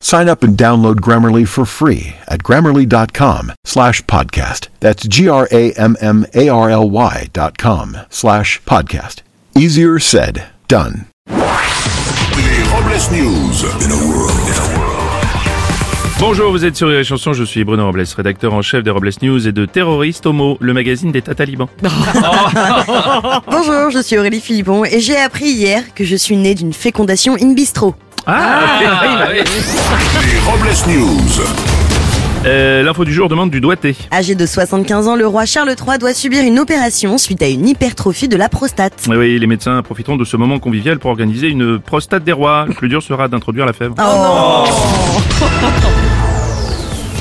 Sign up and download Grammarly for free at grammarly.com slash podcast. That's G-R-A-M-M-A-R-L-Y dot com slash podcast. Easier said, done. Les Robles News. In a world. Bonjour, vous êtes sur les chansons, je suis Bruno Robles, rédacteur en chef des Robles News et de Terroriste Homo, le magazine des talibans. Bonjour, je suis Aurélie Philippon et j'ai appris hier que je suis née d'une fécondation in bistro. Ah, Les Robles News. Euh, L'info du jour demande du doigté. Âgé de 75 ans, le roi Charles III doit subir une opération suite à une hypertrophie de la prostate. Oui, oui, les médecins profiteront de ce moment convivial pour organiser une prostate des rois. Le plus dur sera d'introduire la fèvre. Oh.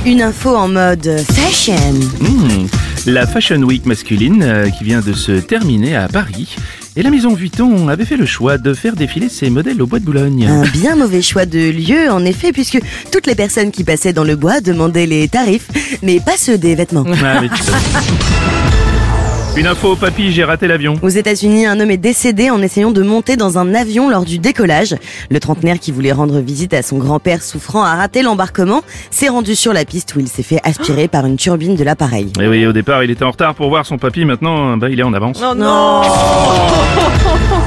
Une info en mode fashion. Hmm. La Fashion Week masculine euh, qui vient de se terminer à Paris. Et la maison Vuitton avait fait le choix de faire défiler ses modèles au bois de Boulogne. Un bien mauvais choix de lieu, en effet, puisque toutes les personnes qui passaient dans le bois demandaient les tarifs, mais pas ceux des vêtements. Ah, mais tu sais. Une info, papy, j'ai raté l'avion. Aux États-Unis, un homme est décédé en essayant de monter dans un avion lors du décollage. Le trentenaire qui voulait rendre visite à son grand-père souffrant a raté l'embarquement, s'est rendu sur la piste où il s'est fait aspirer par une turbine de l'appareil. Et oui, au départ, il était en retard pour voir son papy, maintenant, bah, il est en avance. Non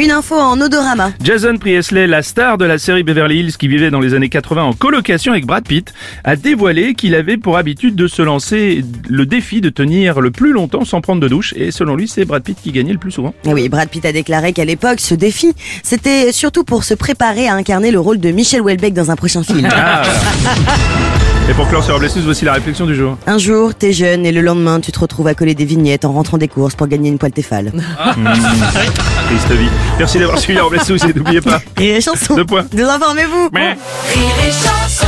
Une info en odorama. Jason Priestley, la star de la série Beverly Hills qui vivait dans les années 80 en colocation avec Brad Pitt, a dévoilé qu'il avait pour habitude de se lancer le défi de tenir le plus longtemps sans prendre de douche. Et selon lui, c'est Brad Pitt qui gagnait le plus souvent. Oui, Brad Pitt a déclaré qu'à l'époque, ce défi, c'était surtout pour se préparer à incarner le rôle de Michel Houellebecq dans un prochain film. Ah, Et pour clore sur Robles News, voici la réflexion du jour. Un jour, t'es jeune et le lendemain, tu te retrouves à coller des vignettes en rentrant des courses pour gagner une poêle Tefal. Triste vie. Merci d'avoir suivi la Robles News et n'oubliez pas. Et les chansons Deux points. Désinformez-vous Mais- Rire et chanson